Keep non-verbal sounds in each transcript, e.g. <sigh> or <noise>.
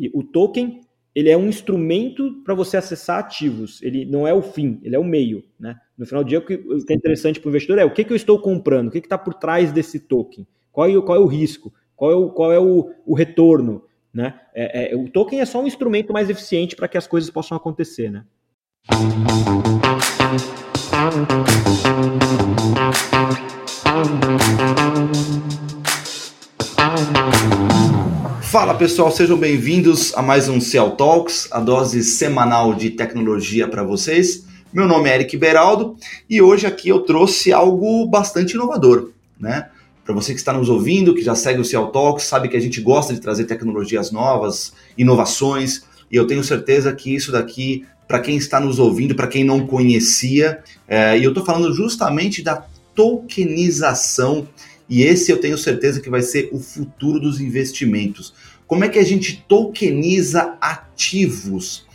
E o token ele é um instrumento para você acessar ativos. Ele não é o fim, ele é o meio. Né? No final do dia, o que é interessante para o investidor é o que, que eu estou comprando, o que está por trás desse token, qual é, qual é o risco, qual é o, qual é o, o retorno. Né? É, é, o token é só um instrumento mais eficiente para que as coisas possam acontecer. Né? Fala pessoal, sejam bem-vindos a mais um Ciel Talks, a dose semanal de tecnologia para vocês. Meu nome é Eric Beraldo e hoje aqui eu trouxe algo bastante inovador, né? Para você que está nos ouvindo, que já segue o Ciel Talks, sabe que a gente gosta de trazer tecnologias novas, inovações, e eu tenho certeza que isso daqui, para quem está nos ouvindo, para quem não conhecia, é, e eu estou falando justamente da tokenização e esse eu tenho certeza que vai ser o futuro dos investimentos. Como é que a gente tokeniza ativos?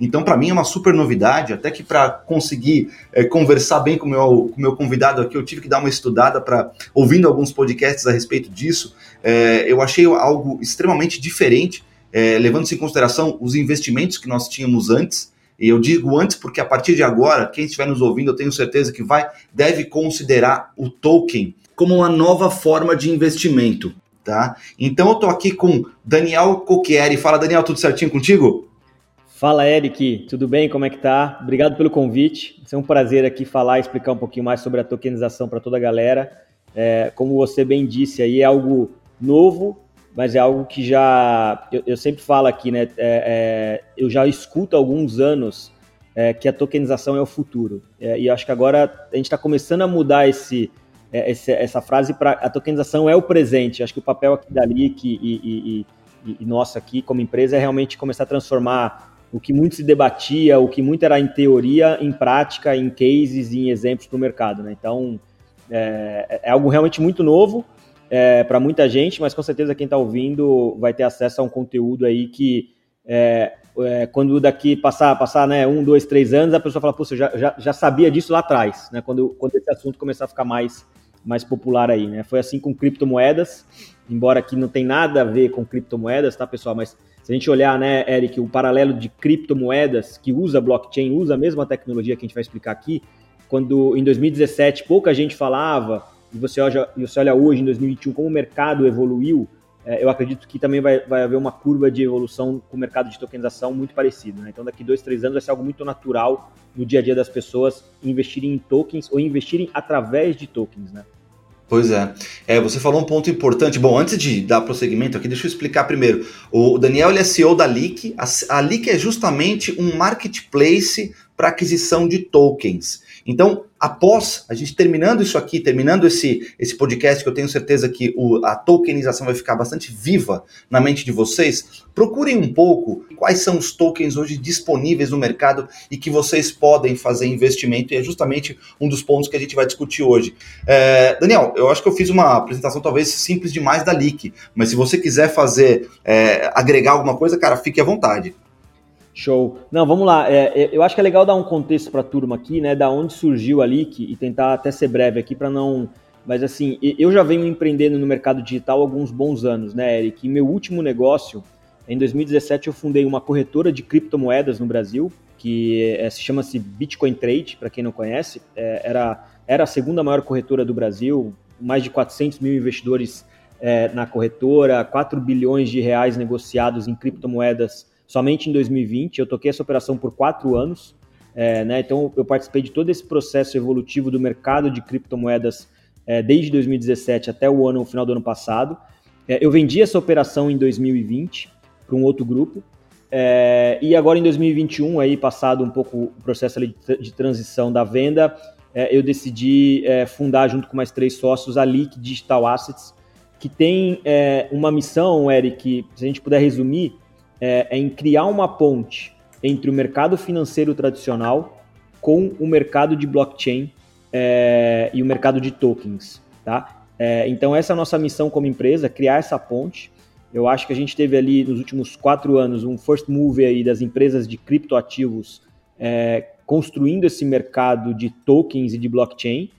Então, para mim é uma super novidade, até que para conseguir é, conversar bem com meu, o meu convidado aqui, eu tive que dar uma estudada para ouvindo alguns podcasts a respeito disso. É, eu achei algo extremamente diferente, é, levando-se em consideração os investimentos que nós tínhamos antes. E eu digo antes porque a partir de agora, quem estiver nos ouvindo, eu tenho certeza que vai deve considerar o token como uma nova forma de investimento, tá? Então eu tô aqui com Daniel Coquieri. Fala, Daniel, tudo certinho contigo? Fala, Eric, tudo bem? Como é que tá? Obrigado pelo convite. É um prazer aqui falar e explicar um pouquinho mais sobre a tokenização para toda a galera. É, como você bem disse aí, é algo novo, mas é algo que já eu, eu sempre falo aqui, né? É, é, eu já escuto há alguns anos é, que a tokenização é o futuro. É, e acho que agora a gente está começando a mudar esse é, essa, essa frase para a tokenização é o presente. Acho que o papel aqui da LIC e, e, e, e nosso aqui como empresa é realmente começar a transformar o que muito se debatia, o que muito era em teoria, em prática, em cases em exemplos para o mercado. Né? Então, é, é, algo realmente muito novo é, para muita gente, mas com certeza quem está ouvindo vai ter acesso a um conteúdo aí que é, é, quando daqui passar, passar né, um, dois, três anos, a pessoa fala, pô, eu já, já, já, sabia disso lá atrás, né, quando, quando esse assunto começar a ficar mais, mais popular aí. Né? Foi assim com criptomoedas, embora aqui não tem nada a ver com criptomoedas, tá, pessoal? Mas se a gente olhar, né, Eric, o paralelo de criptomoedas que usa blockchain, usa a mesma tecnologia que a gente vai explicar aqui, quando em 2017 pouca gente falava, e você olha, você olha hoje, em 2021, como o mercado evoluiu, é, eu acredito que também vai, vai haver uma curva de evolução com o mercado de tokenização muito parecido. Né? Então, daqui dois, três anos vai ser algo muito natural no dia a dia das pessoas investirem em tokens ou investirem através de tokens. Né? Pois é. é. Você falou um ponto importante. Bom, antes de dar prosseguimento aqui, deixa eu explicar primeiro. O Daniel ele é CEO da Leak. A, a Leak é justamente um marketplace para aquisição de tokens. Então, após a gente terminando isso aqui, terminando esse, esse podcast, que eu tenho certeza que o, a tokenização vai ficar bastante viva na mente de vocês, procurem um pouco quais são os tokens hoje disponíveis no mercado e que vocês podem fazer investimento, e é justamente um dos pontos que a gente vai discutir hoje. É, Daniel, eu acho que eu fiz uma apresentação talvez simples demais da Leak, mas se você quiser fazer, é, agregar alguma coisa, cara, fique à vontade. Show. Não, vamos lá. É, é, eu acho que é legal dar um contexto para a turma aqui, né? Da onde surgiu a Leak e tentar até ser breve aqui para não. Mas assim, eu já venho empreendendo no mercado digital há alguns bons anos, né, Eric? E meu último negócio, em 2017, eu fundei uma corretora de criptomoedas no Brasil, que é, se chama-se Bitcoin Trade, para quem não conhece. É, era, era a segunda maior corretora do Brasil, mais de 400 mil investidores é, na corretora, 4 bilhões de reais negociados em criptomoedas somente em 2020. Eu toquei essa operação por quatro anos, é, né? então eu participei de todo esse processo evolutivo do mercado de criptomoedas é, desde 2017 até o ano, o final do ano passado. É, eu vendi essa operação em 2020 para um outro grupo. É, e agora em 2021, aí passado um pouco o processo de, transição da venda, é, eu decidi é, fundar junto com mais três sócios a Leak Digital Assets, que tem uma missão, Eric, se a gente puder resumir, é, é em criar uma ponte entre o mercado financeiro tradicional com o mercado de blockchain é, e o mercado de tokens, tá? É, então essa é a nossa missão como empresa, criar essa ponte. Eu acho que a gente teve ali nos últimos quatro anos um first move aí das empresas de criptoativos é, construindo esse mercado de tokens e de blockchain,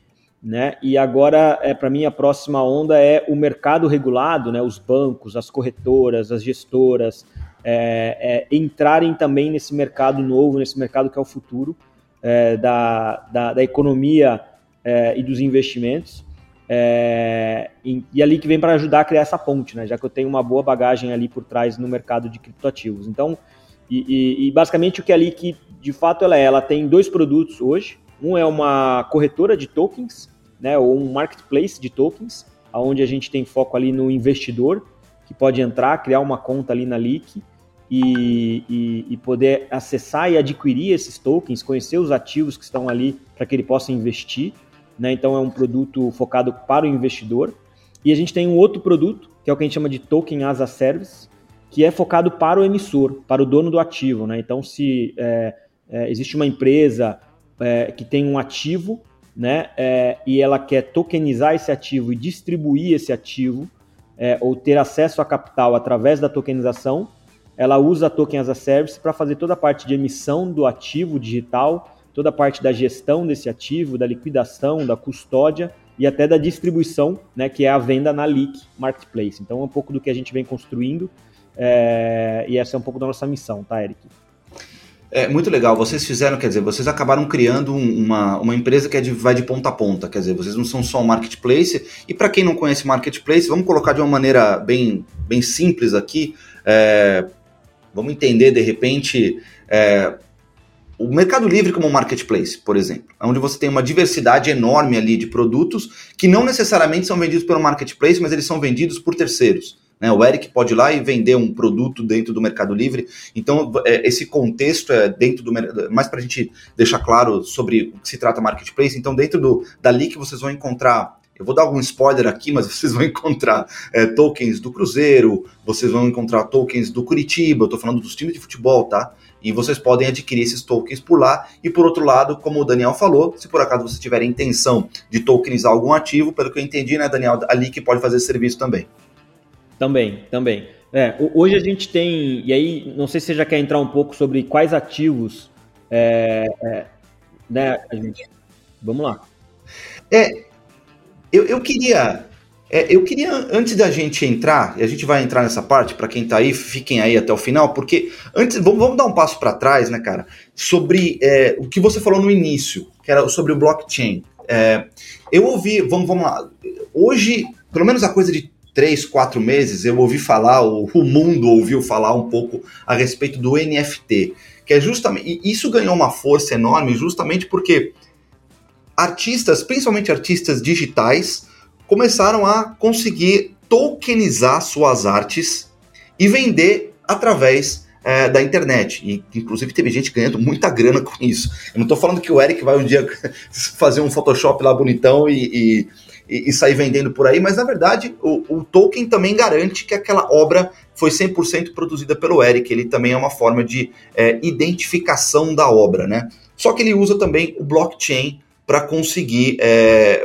né? E agora, é, para mim, a próxima onda é o mercado regulado, né? Os bancos, as corretoras, as gestoras, é, é, entrarem também nesse mercado novo, nesse mercado que é o futuro é, da, da, da, economia é, e dos investimentos. É, e, e, ali que vem para ajudar a criar essa ponte, né? já que eu tenho uma boa bagagem ali por trás no mercado de criptoativos. Então, e, e, e basicamente o que é ali que de fato ela é, ela tem dois produtos hoje. Um é uma corretora de tokens, né, ou um marketplace de tokens, onde a gente tem foco ali no investidor, que pode entrar, criar uma conta ali na Leak e, e, e poder acessar e adquirir esses tokens, conhecer os ativos que estão ali para que ele possa investir. Né? Então é um produto focado para o investidor. E a gente tem um outro produto, que é o que a gente chama de Token as a Service, que é focado para o emissor, para o dono do ativo. Né? Então, se é, é, existe uma empresa é, que tem um ativo né, é, e ela quer tokenizar esse ativo e distribuir esse ativo, é, ou ter acesso a capital através da tokenização, ela usa a Token as a Service para fazer toda a parte de emissão do ativo digital, toda a parte da gestão desse ativo, da liquidação, da custódia e até da distribuição, né, que é a venda na Leak Marketplace. Então é um pouco do que a gente vem construindo é, e essa é um pouco da nossa missão, tá, Eric? É muito legal. Vocês fizeram, quer dizer, vocês acabaram criando uma, uma empresa que é de, vai de ponta a ponta. Quer dizer, vocês não são só um marketplace. E para quem não conhece marketplace, vamos colocar de uma maneira bem, bem simples aqui. É, vamos entender de repente é, o Mercado Livre como marketplace, por exemplo, onde você tem uma diversidade enorme ali de produtos que não necessariamente são vendidos pelo marketplace, mas eles são vendidos por terceiros. Né? O Eric pode ir lá e vender um produto dentro do Mercado Livre. Então, é, esse contexto é dentro do. Mais para a gente deixar claro sobre o que se trata marketplace. Então, dentro do, dali que vocês vão encontrar. Eu vou dar algum spoiler aqui, mas vocês vão <laughs> encontrar é, tokens do Cruzeiro, vocês vão encontrar tokens do Curitiba, eu estou falando dos times de futebol, tá? E vocês podem adquirir esses tokens por lá. E por outro lado, como o Daniel falou, se por acaso você tiver a intenção de tokenizar algum ativo, pelo que eu entendi, né, Daniel, ali que pode fazer esse serviço também. Também, também. É, hoje a gente tem, e aí não sei se você já quer entrar um pouco sobre quais ativos, é, é, né, a gente, vamos lá. É, eu, eu queria, é, eu queria antes da gente entrar, e a gente vai entrar nessa parte para quem está aí, fiquem aí até o final, porque antes vamos, vamos dar um passo para trás, né, cara, sobre é, o que você falou no início, que era sobre o blockchain. É, eu ouvi, vamos, vamos lá, hoje, pelo menos a coisa de três, quatro meses, eu ouvi falar, o, o mundo ouviu falar um pouco a respeito do NFT, que é justamente, isso ganhou uma força enorme justamente porque artistas, principalmente artistas digitais, começaram a conseguir tokenizar suas artes e vender através é, da internet. E, inclusive, teve gente ganhando muita grana com isso. Eu não estou falando que o Eric vai um dia <laughs> fazer um Photoshop lá bonitão e, e e, sair vendendo por aí, mas na verdade o, o Tolkien também garante que aquela obra foi 100% produzida pelo Eric, ele também é uma forma de é, identificação da obra, né? Só que ele usa também o blockchain para conseguir é,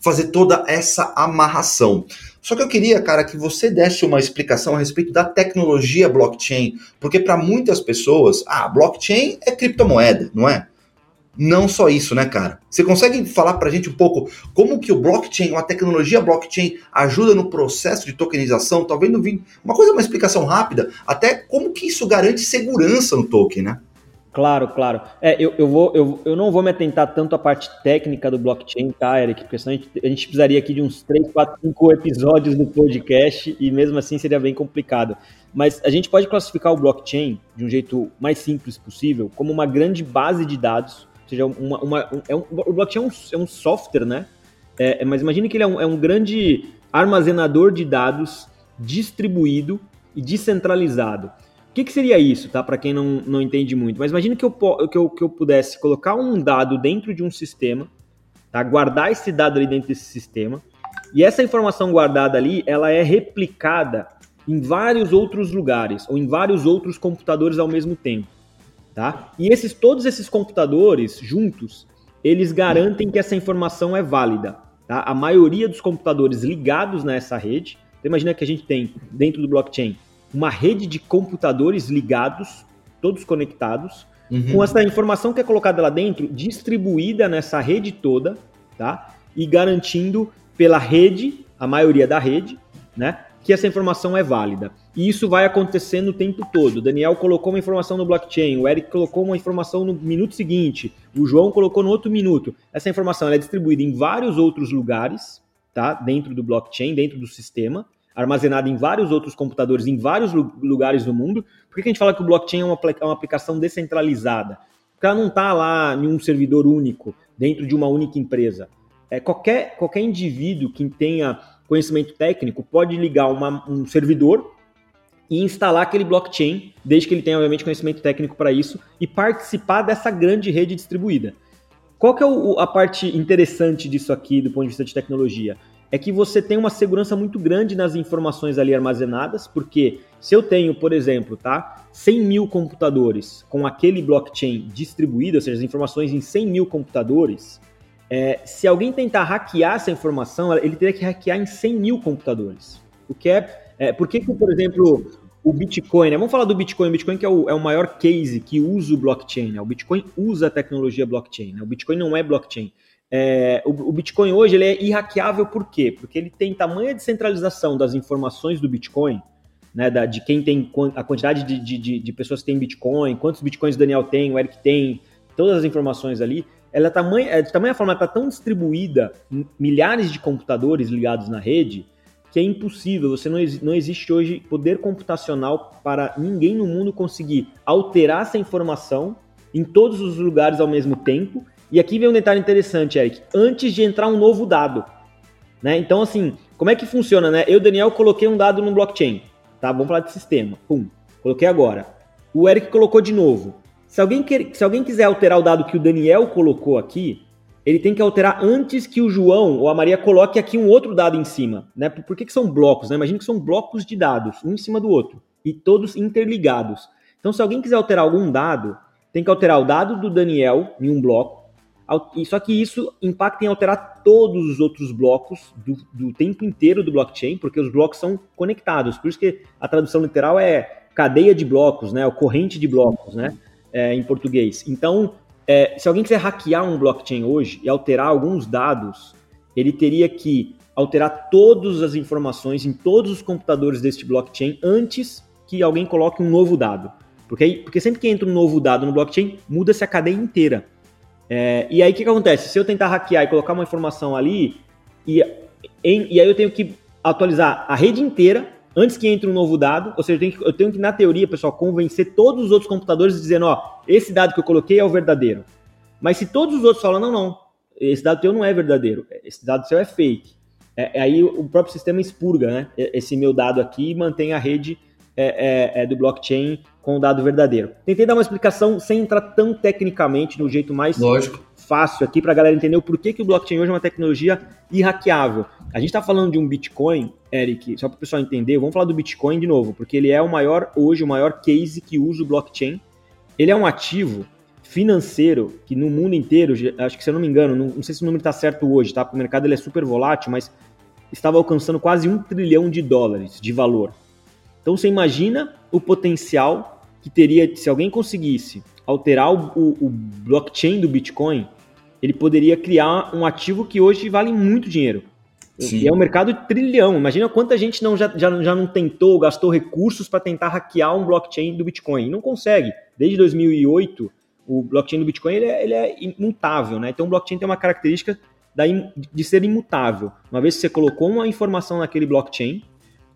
fazer toda essa amarração. Só que eu queria, cara, que você desse uma explicação a respeito da tecnologia blockchain, porque para muitas pessoas, ah, blockchain é criptomoeda, não é? Não só isso, né, cara? Você consegue falar para a gente um pouco como que o blockchain, a tecnologia blockchain ajuda no processo de tokenização? Talvez não vim uma coisa, uma explicação rápida, até como que isso garante segurança no token, né? Claro, claro. É, eu, eu, vou, eu, eu não vou me atentar tanto à parte técnica do blockchain, tá, Eric? Porque senão a gente, a gente precisaria aqui de uns 3, 4, 5 episódios do podcast e mesmo assim seria bem complicado. Mas a gente pode classificar o blockchain de um jeito mais simples possível como uma grande base de dados seja, uma, uma, um, é um, o blockchain é um, é um software, né? É, é, mas imagine que ele é um, é um grande armazenador de dados distribuído e descentralizado. Que, que seria isso, tá? Para quem não, não entende muito. Mas imagine que eu, que, eu, que eu pudesse colocar um dado dentro de um sistema, tá? guardar esse dado ali dentro desse sistema, e essa informação guardada ali, ela é replicada em vários outros lugares, ou em vários outros computadores ao mesmo tempo. Tá? E esses, todos esses computadores juntos, eles garantem que essa informação é válida. Tá? A maioria dos computadores ligados nessa rede, então imagina que a gente tem dentro do blockchain uma rede de computadores ligados, todos conectados, uhum. com essa informação que é colocada lá dentro distribuída nessa rede toda, tá? E garantindo pela rede, a maioria da rede, né, que essa informação é válida. E isso vai acontecendo o tempo todo. O Daniel colocou uma informação no blockchain, o Eric colocou uma informação no minuto seguinte, o João colocou no outro minuto. Essa informação é distribuída em vários outros lugares, tá? Dentro do blockchain, dentro do sistema, armazenada em vários outros computadores, em vários lugares do mundo. Por que a gente fala que o blockchain é uma, é uma aplicação descentralizada? Porque ela não está lá em um servidor único, dentro de uma única empresa. É, qualquer, qualquer indivíduo que tenha conhecimento técnico pode ligar uma, um servidor e instalar aquele blockchain, desde que ele tenha, obviamente, conhecimento técnico para isso, e participar dessa grande rede distribuída. Qual que é o, a parte interessante disso aqui, do ponto de vista de tecnologia? É que você tem uma segurança muito grande nas informações ali armazenadas, porque se eu tenho, por exemplo, tá, 100 mil computadores com aquele blockchain distribuído, ou seja, as informações em 100 mil computadores, é, se alguém tentar hackear essa informação, ele teria que hackear em 100 mil computadores. O que é é, por que, por exemplo, o Bitcoin, né? vamos falar do Bitcoin, o Bitcoin que é o, é o maior case que usa o blockchain, né? o Bitcoin usa a tecnologia blockchain, né? o Bitcoin não é blockchain. É, o, o, Bitcoin hoje ele é irhackeável por quê? Porque ele tem tamanha descentralização das informações do Bitcoin, né, da, de quem tem a quantidade de, de, de, pessoas que tem Bitcoin, quantos Bitcoins o Daniel tem, o Eric tem, todas as informações ali, ela tamanha, é, de tamanha forma está tão distribuída, milhares de computadores ligados na rede, que é impossível, você não, não existe hoje poder computacional para ninguém no mundo conseguir alterar essa informação em todos os lugares ao mesmo tempo. E aqui vem um detalhe interessante, Eric, antes de entrar um novo dado. Né? Então, assim, como é que funciona, né? Eu, Daniel, coloquei um dado no blockchain, tá? Vamos falar de sistema. Pum, coloquei agora. O Eric colocou de novo. Se alguém, quer, se alguém quiser alterar o dado que o Daniel colocou aqui, ele tem que alterar antes que o João ou a Maria coloque aqui um outro dado em cima, né? Por que, que são blocos? Né? Imagina que são blocos de dados, um em cima do outro, e todos interligados. Então, se alguém quiser alterar algum dado, tem que alterar o dado do Daniel em um bloco, só que isso impacta em alterar todos os outros blocos do, do tempo inteiro do blockchain, porque os blocos são conectados. Por isso que a tradução literal é cadeia de blocos, né? O corrente de blocos, né? É, em português. Então, é, se alguém quiser hackear um blockchain hoje e alterar alguns dados, ele teria que alterar todas as informações em todos os computadores deste blockchain antes que alguém coloque um novo dado. Porque, porque sempre que entra um novo dado no blockchain, muda-se a cadeia inteira. É, e aí o que, que, acontece? Se eu tentar hackear e colocar uma informação ali, e, em, e aí eu tenho que atualizar a rede inteira antes que entre um novo dado, ou seja, eu tenho, que, eu tenho que, na teoria, pessoal, convencer todos os outros computadores dizendo, ó, esse dado que eu coloquei é o verdadeiro. Mas se todos os outros falam, não, não, esse dado teu não é verdadeiro, esse dado seu é fake, é, é aí o próprio sistema expurga, né, esse meu dado aqui mantém a rede é, é, é, do blockchain com o dado verdadeiro. Tentei dar uma explicação sem entrar tão tecnicamente, no jeito mais Lógico. fácil aqui para a galera entender o porquê que o blockchain hoje é uma tecnologia irhackeável. A gente está falando de um Bitcoin, Eric, só para o pessoal entender, vamos falar do Bitcoin de novo, porque ele é o maior, hoje, o maior case que usa o blockchain. Ele é um ativo financeiro que no mundo inteiro, acho que se eu não me engano, não, não sei se o número está certo hoje, tá? Porque o mercado ele é super volátil, mas estava alcançando quase um trilhão de dólares de valor. Então você imagina o potencial que teria se alguém conseguisse alterar o, o, blockchain do Bitcoin, ele poderia criar um ativo que hoje vale muito dinheiro. Sim. E é um mercado de trilhão. Imagina quanta gente não, já, já, já não tentou, gastou recursos para tentar hackear um blockchain do Bitcoin. E não consegue. Desde 2008, o blockchain do Bitcoin ele é, ele é imutável. Né? Então, o blockchain tem uma característica da, de ser imutável. Uma vez que você colocou uma informação naquele blockchain,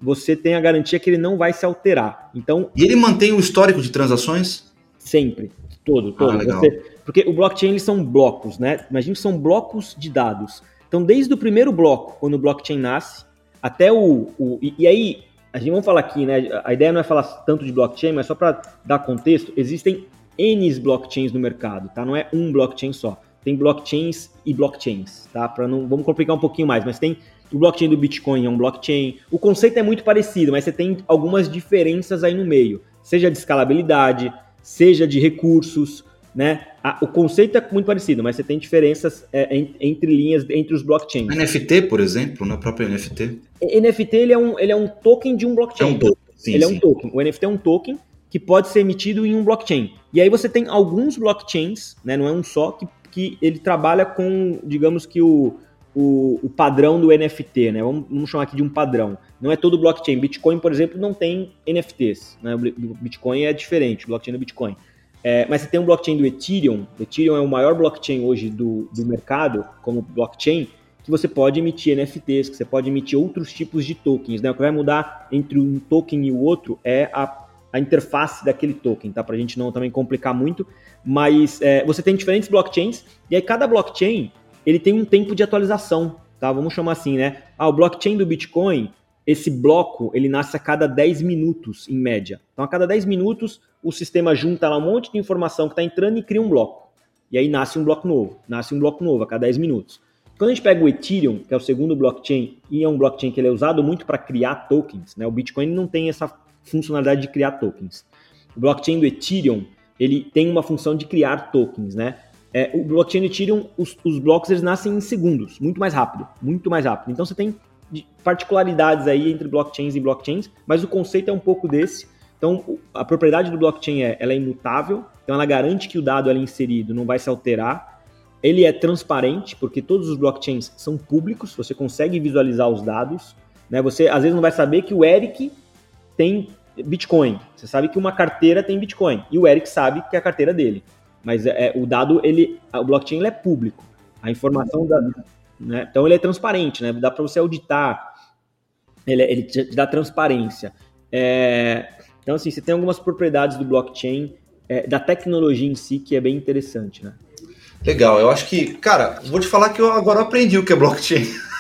você tem a garantia que ele não vai se alterar. Então, e ele mantém o histórico de transações? Sempre, todo, todo. Ah, você, porque o blockchain eles são blocos, né? Imagina que são blocos de dados. Então, desde o primeiro bloco, quando o blockchain nasce, até o. o e, e, aí, a gente vamos falar aqui, né? A ideia não é falar tanto de blockchain, mas só para dar contexto, existem N blockchains no mercado, tá? Não é um blockchain só. Tem blockchains e blockchains, tá? Para não vamos complicar um pouquinho mais, mas tem o blockchain do Bitcoin é um blockchain. O conceito é muito parecido, mas você tem algumas diferenças aí no meio, seja de escalabilidade, seja de recursos, né? o conceito é muito parecido, mas você tem diferenças é, entre linhas entre os blockchains. NFT, por exemplo, na própria NFT. NFT ele é um, ele é um token de um blockchain. É um token. Sim, ele sim. é um token. O NFT é um token que pode ser emitido em um blockchain. E aí você tem alguns blockchains, né? Não é um só que, que ele trabalha com, digamos que o o, o padrão do NFT, né? Vamos, vamos, chamar aqui de um padrão. Não é todo blockchain. Bitcoin, por exemplo, não tem NFTs. Né? Bitcoin é diferente, o blockchain do Bitcoin. É, mas você tem um blockchain do Ethereum. O Ethereum é o maior blockchain hoje do, do mercado, como blockchain, que você pode emitir NFTs, que você pode emitir outros tipos de tokens. Né? O que vai mudar entre um token e o outro é a, a interface daquele token, tá? Para a gente não também complicar muito. Mas é, você tem diferentes blockchains, e aí cada blockchain ele tem um tempo de atualização, tá? Vamos chamar assim, né? Ah, o blockchain do Bitcoin, esse bloco, ele nasce a cada 10 minutos, em média. Então, a cada 10 minutos, o sistema junta lá um monte de informação que está entrando e cria um bloco. E aí nasce um bloco novo, nasce um bloco novo a cada 10 minutos. Quando a gente pega o Ethereum, que é o segundo blockchain, e é um blockchain que ele é usado muito para criar tokens, né? O Bitcoin não tem essa funcionalidade de criar tokens. O blockchain do Ethereum, ele tem uma função de criar tokens, né? É, o blockchain Ethereum, os, os, blocos eles nascem em segundos, muito mais rápido, muito mais rápido. Então você tem particularidades aí entre blockchains e blockchains, mas o conceito é um pouco desse. Então a propriedade do blockchain é, ela é imutável, então ela garante que o dado ali inserido não vai se alterar. Ele é transparente, porque todos os blockchains são públicos, você consegue visualizar os dados. Né? Você às vezes não vai saber que o Eric tem Bitcoin. Você sabe que uma carteira tem Bitcoin e o Eric sabe que é a carteira dele. Mas é, é, o dado, ele, o blockchain ele é público. A informação da, né? Então ele é transparente, né? Dá para você auditar. Ele, ele te dá transparência. É, então assim, você tem algumas propriedades do blockchain, é, da tecnologia em si que é bem interessante, né? Legal, eu acho que, cara, vou te falar que eu agora aprendi o que é blockchain. <laughs>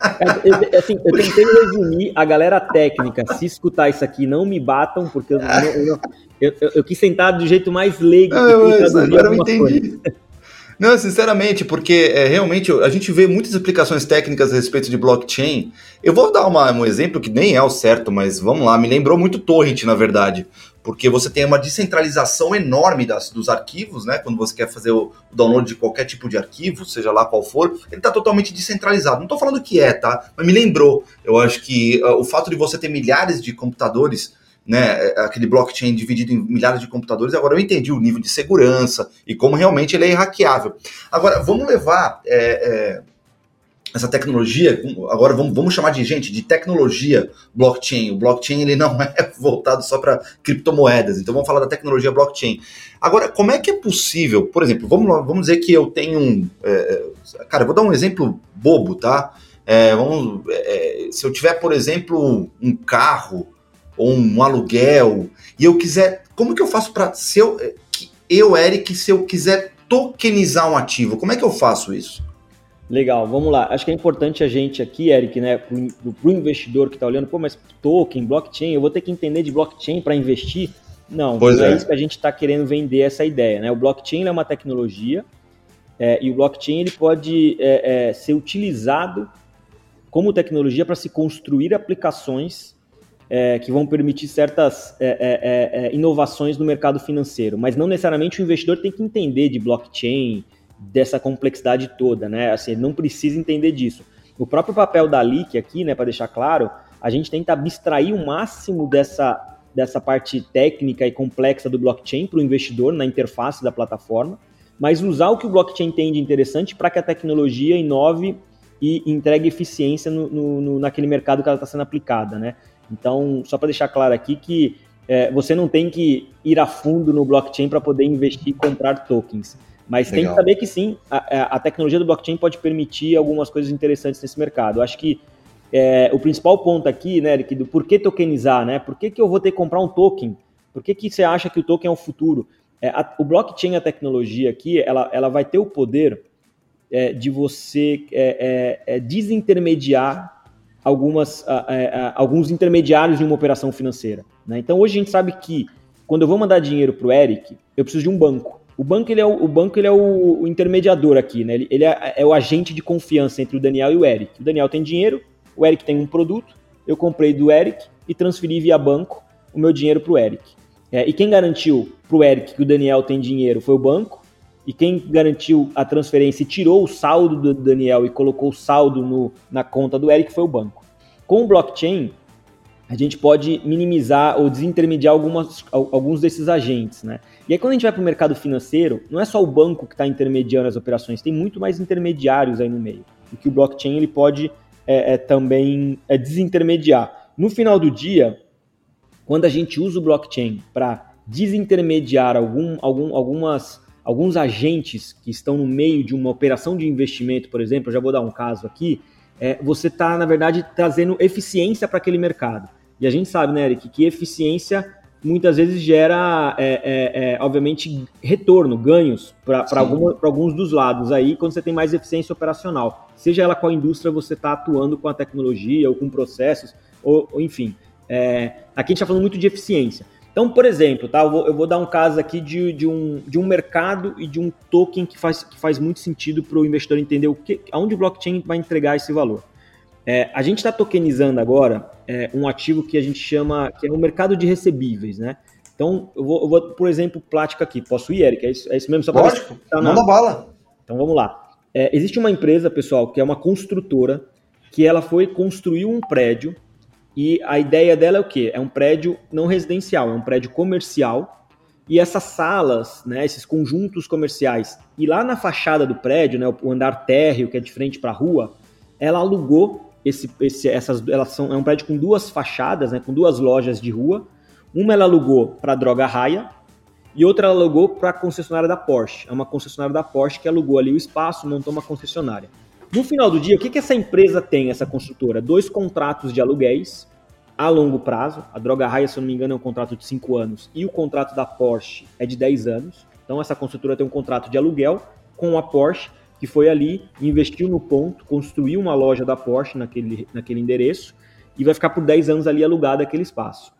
É, assim, eu tentei resumir a galera técnica. Se escutar isso aqui, não me batam, porque eu, eu, eu, eu quis sentar do jeito mais leigo. Ah, agora eu entendi. Não, sinceramente, porque é, realmente a gente vê muitas explicações técnicas a respeito de blockchain. Eu vou dar uma, um exemplo que nem é o certo, mas vamos lá, me lembrou muito Torrent, na verdade porque você tem uma descentralização enorme das, dos arquivos, né? Quando você quer fazer o, download de qualquer tipo de arquivo, seja lá qual for, ele está totalmente descentralizado. Não estou falando que é, tá? Mas me lembrou. Eu acho que uh, o fato de você ter milhares de computadores né, é, aquele blockchain dividido em milhares de computadores, agora eu entendi o nível de segurança e como realmente ele é hackeável. Agora, vamos levar é, é, essa tecnologia, agora vamos, vamos chamar de gente, de tecnologia blockchain. O blockchain ele não <laughs> é voltado só para criptomoedas, então vamos falar da tecnologia blockchain. Agora, como é que é possível, por exemplo, vamos, vamos dizer que eu tenho um. É, é, cara, vou dar um exemplo bobo, tá? É, vamos, é, se eu tiver, por exemplo, um carro ou um aluguel e eu quiser, como que eu faço para se eu, eu Eric, se eu quiser tokenizar um ativo, como é que eu faço isso? Legal, vamos lá. Acho que é importante a gente aqui, Eric, né, para o investidor que está olhando, pô, mas token, blockchain, eu vou ter que entender de blockchain para investir? Não, pois não é. é. isso que a gente está querendo vender essa ideia. Né? O blockchain é uma tecnologia é, e o blockchain ele pode é, é ser utilizado como tecnologia para se construir aplicações é, que vão permitir certas inovações no mercado financeiro, mas não necessariamente o investidor tem que entender de blockchain, dessa complexidade toda, né? Assim, não precisa entender disso. O próprio papel da LIC aqui, né, para deixar claro, a gente tenta abstrair o máximo dessa, dessa parte técnica e complexa do blockchain para o investidor na interface da plataforma, mas usar o que o blockchain tem de interessante para que a tecnologia inove e entregue eficiência no, no, no naquele mercado que ela está sendo aplicada, né? Então, só para deixar claro aqui que é, você não tem que ir a fundo no blockchain para poder investir e comprar tokens. Mas Legal. tem que saber que sim, a, a, tecnologia do blockchain pode permitir algumas coisas interessantes nesse mercado. Eu acho que é, o principal ponto aqui, né, Eric, do por que tokenizar, né? Por que, que eu vou ter que comprar um token? Por que, que você acha que o token é o futuro? É, a, o blockchain, a tecnologia aqui, ela, ela vai ter o poder é, de você é, é, é desintermediar algumas, alguns intermediários de uma operação financeira. Né? Então, hoje a gente sabe que quando eu vou mandar dinheiro para o Eric, eu preciso de um banco. O banco ele é o, o banco ele é o, o, intermediador aqui, né? Ele, ele é, é, o agente de confiança entre o Daniel e o Eric. O Daniel tem dinheiro, o Eric tem um produto, eu comprei do Eric e transferi via banco o meu dinheiro para o Eric. É, e quem garantiu para o Eric que o Daniel tem dinheiro foi o banco, e quem garantiu a transferência e tirou o saldo do Daniel e colocou o saldo no, na conta do Eric foi o banco. Com o blockchain, a gente pode minimizar ou desintermediar algumas, alguns desses agentes, né? E aí quando a gente vai para o mercado financeiro, não é só o banco que está intermediando as operações, tem muito mais intermediários aí no meio. o que o blockchain ele pode é, é, também é, desintermediar. No final do dia, quando a gente usa o blockchain para desintermediar algum, algum, algumas, alguns agentes que estão no meio de uma operação de investimento, por exemplo, eu já vou dar um caso aqui, é, você está, na verdade, trazendo eficiência para aquele mercado. E a gente sabe, né, Eric, que eficiência muitas vezes gera, é, é, é obviamente, retorno, ganhos para alguns dos lados aí, quando você tem mais eficiência operacional. Seja ela qual indústria você está atuando com a tecnologia ou com processos, ou, ou enfim. É, aqui a gente está falando muito de eficiência. Então, por exemplo, tá, eu, vou, eu vou dar um caso aqui de, de, um, de um mercado e de um token que faz, que faz muito sentido para o investidor entender o que, aonde o blockchain vai entregar esse valor. É, a gente está tokenizando agora é, um ativo que a gente chama, que é o mercado de recebíveis, né? Então, eu vou, eu vou por exemplo, plática aqui. Posso ir, Eric? É isso, é isso mesmo? Só Lógico, tá manda bala. Então, vamos lá. É, existe uma empresa, pessoal, que é uma construtora, que ela foi construir um prédio e a ideia dela é o quê? É um prédio não residencial, é um prédio comercial. E essas salas, né, esses conjuntos comerciais, e lá na fachada do prédio, né, o andar térreo, que é de frente para a rua, ela alugou esse, esse, essas, elas são, é um prédio com duas fachadas, né, com duas lojas de rua. Uma ela alugou para Droga Raia e outra ela alugou para a concessionária da Porsche. É uma concessionária da Porsche que alugou ali o espaço, montou uma concessionária. No final do dia, o que, que essa empresa tem, essa construtora? Dois contratos de aluguéis a longo prazo. A Droga Raia, se eu não me engano, é um contrato de 5 anos e o contrato da Porsche é de 10 anos. Então essa construtora tem um contrato de aluguel com a Porsche, que foi ali, investiu no ponto, construiu uma loja da Porsche naquele, naquele endereço e vai ficar por 10 anos ali alugado aquele espaço.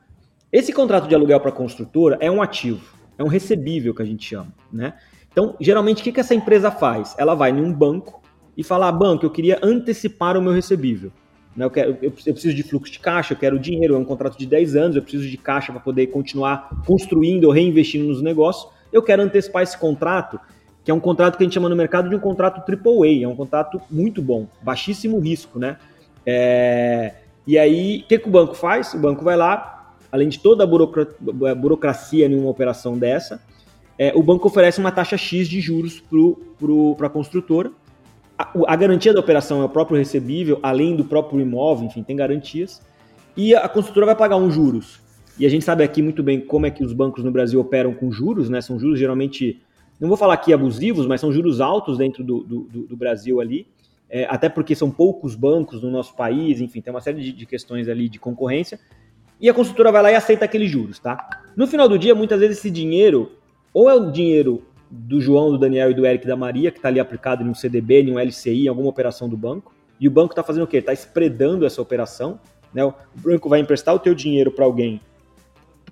Esse contrato de aluguel para a construtora é um ativo, é um recebível que a gente chama, né? Então, geralmente, o que, que essa empresa faz? Ela vai num banco e fala, ah, banco, eu queria antecipar o meu recebível. Né? Eu, quero, eu, preciso de fluxo de caixa, eu quero dinheiro, é um contrato de 10 anos, eu preciso de caixa para poder continuar construindo ou reinvestindo nos negócios. Eu quero antecipar esse contrato, que é um contrato que a gente chama no mercado de um contrato AAA, é um contrato muito bom, baixíssimo risco, né? É... E aí, o que, que o banco faz? O banco vai lá, além de toda a burocracia em uma operação dessa, é, o banco oferece uma taxa X de juros para a construtora, a, garantia da operação é o próprio recebível, além do próprio imóvel, enfim, tem garantias. E a construtora vai pagar uns juros. E a gente sabe aqui muito bem como é que os bancos no Brasil operam com juros, né? São juros geralmente, não vou falar aqui abusivos, mas são juros altos dentro do, do, do Brasil ali. É, até porque são poucos bancos no nosso país, enfim, tem uma série de, de questões ali de concorrência. E a construtora vai lá e aceita aqueles juros, tá? No final do dia, muitas vezes esse dinheiro, ou é o dinheiro do João, do Daniel e do Eric da Maria, que está ali aplicado em um CDB, em um LCI, em alguma operação do banco. E o banco está fazendo o quê? Está espredando essa operação. Né? O banco vai emprestar o teu dinheiro para alguém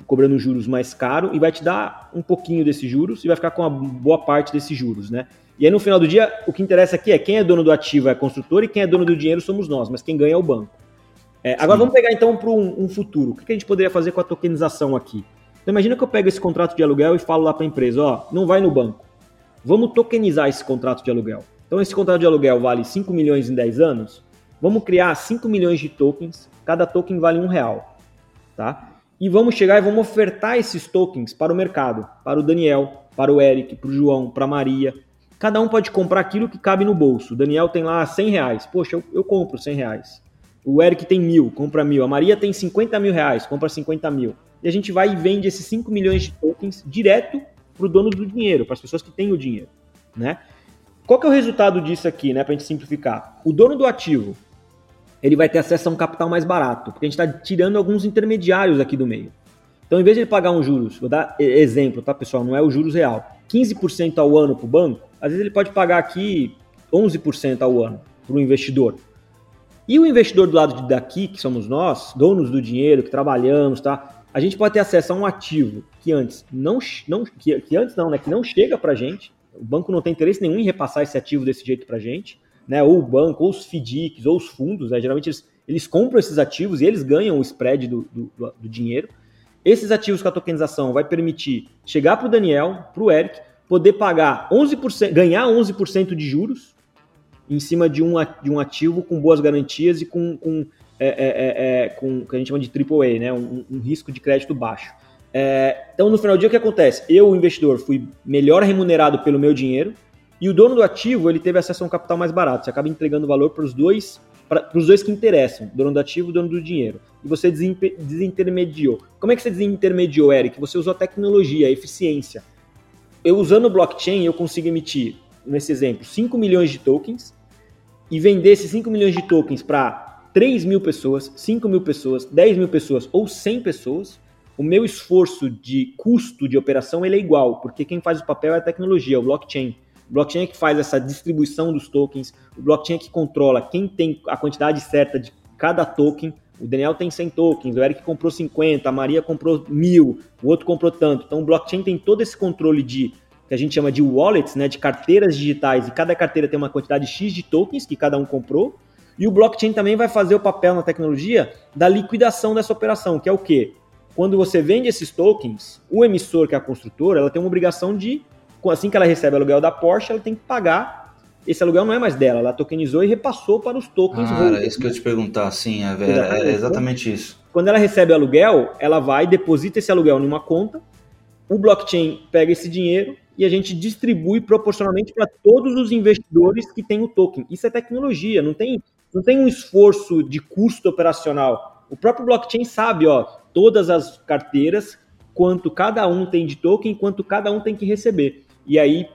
cobrando juros mais caro e vai te dar um pouquinho desses juros e vai ficar com uma boa parte desses juros, né? E aí no final do dia, o que interessa aqui é quem é dono do ativo é a construtora e quem é dono do dinheiro somos nós, mas quem ganha é o banco. É, agora vamos pegar então para um, um, futuro. O que a gente poderia fazer com a tokenização aqui? Então imagina que eu pego esse contrato de aluguel e falo lá para a empresa, ó, não vai no banco. Vamos tokenizar esse contrato de aluguel. Então esse contrato de aluguel vale 5 milhões em 10 anos. Vamos criar 5 milhões de tokens, cada token vale um real. Tá? E vamos chegar e vamos ofertar esses tokens para o mercado, para o Daniel, para o Eric, para o João, para a Maria. Cada um pode comprar aquilo que cabe no bolso. O Daniel tem lá 100 reais. Poxa, eu, eu compro 100 reais. O Eric tem mil, compra mil. A Maria tem 50 mil reais, compra 50 mil e a gente vai e vende esses 5 milhões de tokens direto para o dono do dinheiro, para as pessoas que têm o dinheiro, né? Qual que é o resultado disso aqui, né, para a gente simplificar? O dono do ativo, ele vai ter acesso a um capital mais barato, porque a gente está tirando alguns intermediários aqui do meio. Então, em vez de ele pagar um juros, vou dar exemplo, tá, pessoal? Não é o juros real. 15% ao ano para o banco, às vezes ele pode pagar aqui 11% ao ano para o investidor. E o investidor do lado de daqui, que somos nós, donos do dinheiro, que trabalhamos, tá? a gente pode ter acesso a um ativo que antes não, não que, que antes não, né, que não chega para gente. O banco não tem interesse nenhum em repassar esse ativo desse jeito para gente, né? Ou o banco, ou os FDICs, ou os fundos, né? geralmente eles, eles compram esses ativos e eles ganham o spread do, do, do dinheiro. Esses ativos com a tokenização vai permitir chegar para o Daniel, para o Eric, poder pagar 11%, ganhar 11% de juros em cima de um, de um ativo com boas garantias e com, com é, é, é, é, com o que a gente chama de AAA, né? um, um risco de crédito baixo. É, então, no final do dia, o que acontece? Eu, o investidor, fui melhor remunerado pelo meu dinheiro E o dono do ativo, ele teve acesso a um capital mais barato. Você acaba entregando valor para os dois, para os dois que interessam, dono do ativo e dono do dinheiro. E você desintermediou. Como é que você desintermediou, Eric? Você usou a tecnologia, a eficiência. Eu usando o blockchain, eu consigo emitir, nesse exemplo, 5 milhões de tokens e vender esses 5 milhões de tokens para 3 mil pessoas, 5 mil pessoas, 10 mil pessoas ou 100 pessoas, o meu esforço de custo de operação ele é igual, porque quem faz o papel é a tecnologia, o blockchain. O blockchain é que faz essa distribuição dos tokens, o blockchain é que controla quem tem a quantidade certa de cada token. O Daniel tem 100 tokens, o Eric comprou 50, a Maria comprou mil, o outro comprou tanto. Então o blockchain tem todo esse controle de que a gente chama de wallets, né, de carteiras digitais, e cada carteira tem uma quantidade X de tokens que cada um comprou. E o blockchain também vai fazer o papel na tecnologia da liquidação dessa operação, que é o quê? Quando você vende esses tokens, o emissor, que é a construtora, ela tem uma obrigação de, assim que ela recebe o aluguel da Porsche, ela tem que pagar. Esse aluguel não é mais dela, ela tokenizou e repassou para os tokens ah, holders. Era isso que eu ia te perguntar, sim, é, exatamente, é exatamente isso. Quando ela recebe o aluguel, ela vai, deposita esse aluguel numa conta, o blockchain pega esse dinheiro e a gente distribui proporcionalmente para todos os investidores que têm o token. Isso é tecnologia, não tem, não tem um esforço de custo operacional. O próprio blockchain sabe, ó, todas as carteiras, quanto cada um tem de token, quanto cada um tem que receber. E aí,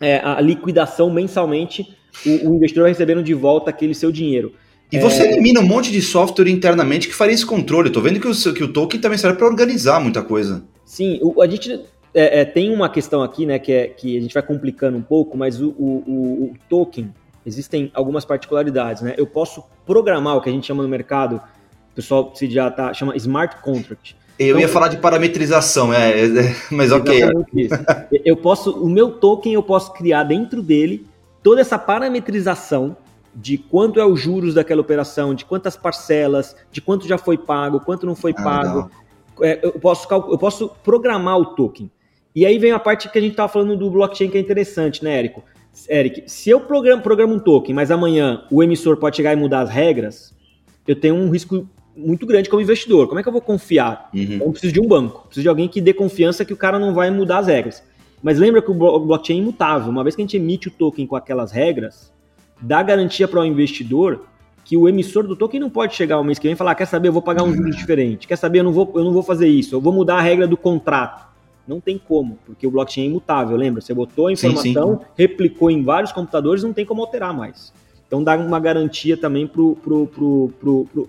é, a liquidação mensalmente, o, o, investidor vai recebendo de volta aquele seu dinheiro. E você é... elimina um monte de software internamente que faria esse controle. Estou vendo que o, que o token também serve para organizar muita coisa. Sim, o, a gente é, é, tem uma questão aqui, né, que, é, que a gente vai complicando um pouco, mas o, o, o, token, existem algumas particularidades, né? Eu posso programar o que a gente chama no mercado, o pessoal se já tá, chama smart contract. Eu então, ia falar de parametrização, é, é, é mas ok. <laughs> eu posso, o meu token eu posso criar dentro dele toda essa parametrização de quanto é os juros daquela operação, de quantas parcelas, de quanto já foi pago, quanto não foi ah, pago. É, eu, posso, eu posso programar o token. E aí vem a parte que a gente estava falando do blockchain que é interessante, né, Érico? Eric, se eu programo, programo um token, mas amanhã o emissor pode chegar e mudar as regras, eu tenho um risco muito grande como investidor. Como é que eu vou confiar? Uhum. Então, eu preciso de um banco, preciso de alguém que dê confiança que o cara não vai mudar as regras. Mas lembra que o blockchain é imutável. Uma vez que a gente emite o token com aquelas regras, dá garantia para o investidor que o emissor do token não pode chegar ao mês que vem e falar: quer saber, eu vou pagar um juros diferente, quer saber, eu não, vou, eu não vou fazer isso, eu vou mudar a regra do contrato. Não tem como, porque o blockchain é imutável, lembra? Você botou a informação, sim, sim. replicou em vários computadores, não tem como alterar mais. Então dá uma garantia também para pro, pro, pro, pro,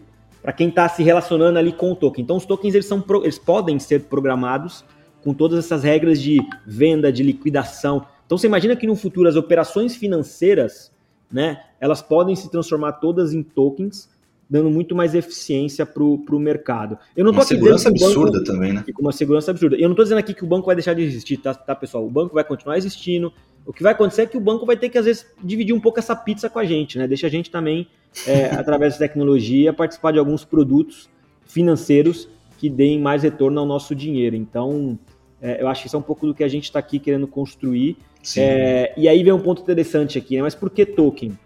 quem está se relacionando ali com o token. Então os tokens eles, são, eles podem ser programados com todas essas regras de venda, de liquidação. Então você imagina que no futuro as operações financeiras, né, elas podem se transformar todas em tokens dando muito mais eficiência para o mercado. Eu não uma segurança absurda banco, também, né? Com uma segurança absurda. Eu não estou dizendo aqui que o banco vai deixar de existir, tá, tá, pessoal? O banco vai continuar existindo. O que vai acontecer é que o banco vai ter que, às vezes, dividir um pouco essa pizza com a gente, né? Deixa a gente também, é, <laughs> através da tecnologia, participar de alguns produtos financeiros que deem mais retorno ao nosso dinheiro. Então, é, eu acho que isso é um pouco do que a gente está aqui querendo construir. É, e aí vem um ponto interessante aqui, né? Mas por que token?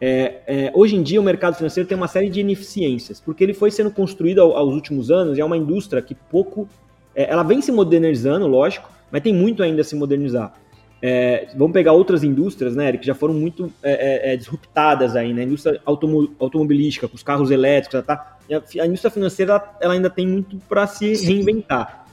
É, é, hoje em dia o mercado financeiro tem uma série de ineficiências, porque ele foi sendo construído ao, aos últimos anos e é uma indústria que pouco. É, ela vem se modernizando, lógico, mas tem muito ainda a se modernizar. É, vamos pegar outras indústrias, né, que já foram muito é, é, disruptadas aí, né? A indústria automobilística, com os carros elétricos, tá, a indústria financeira ela, ela ainda tem muito para se reinventar.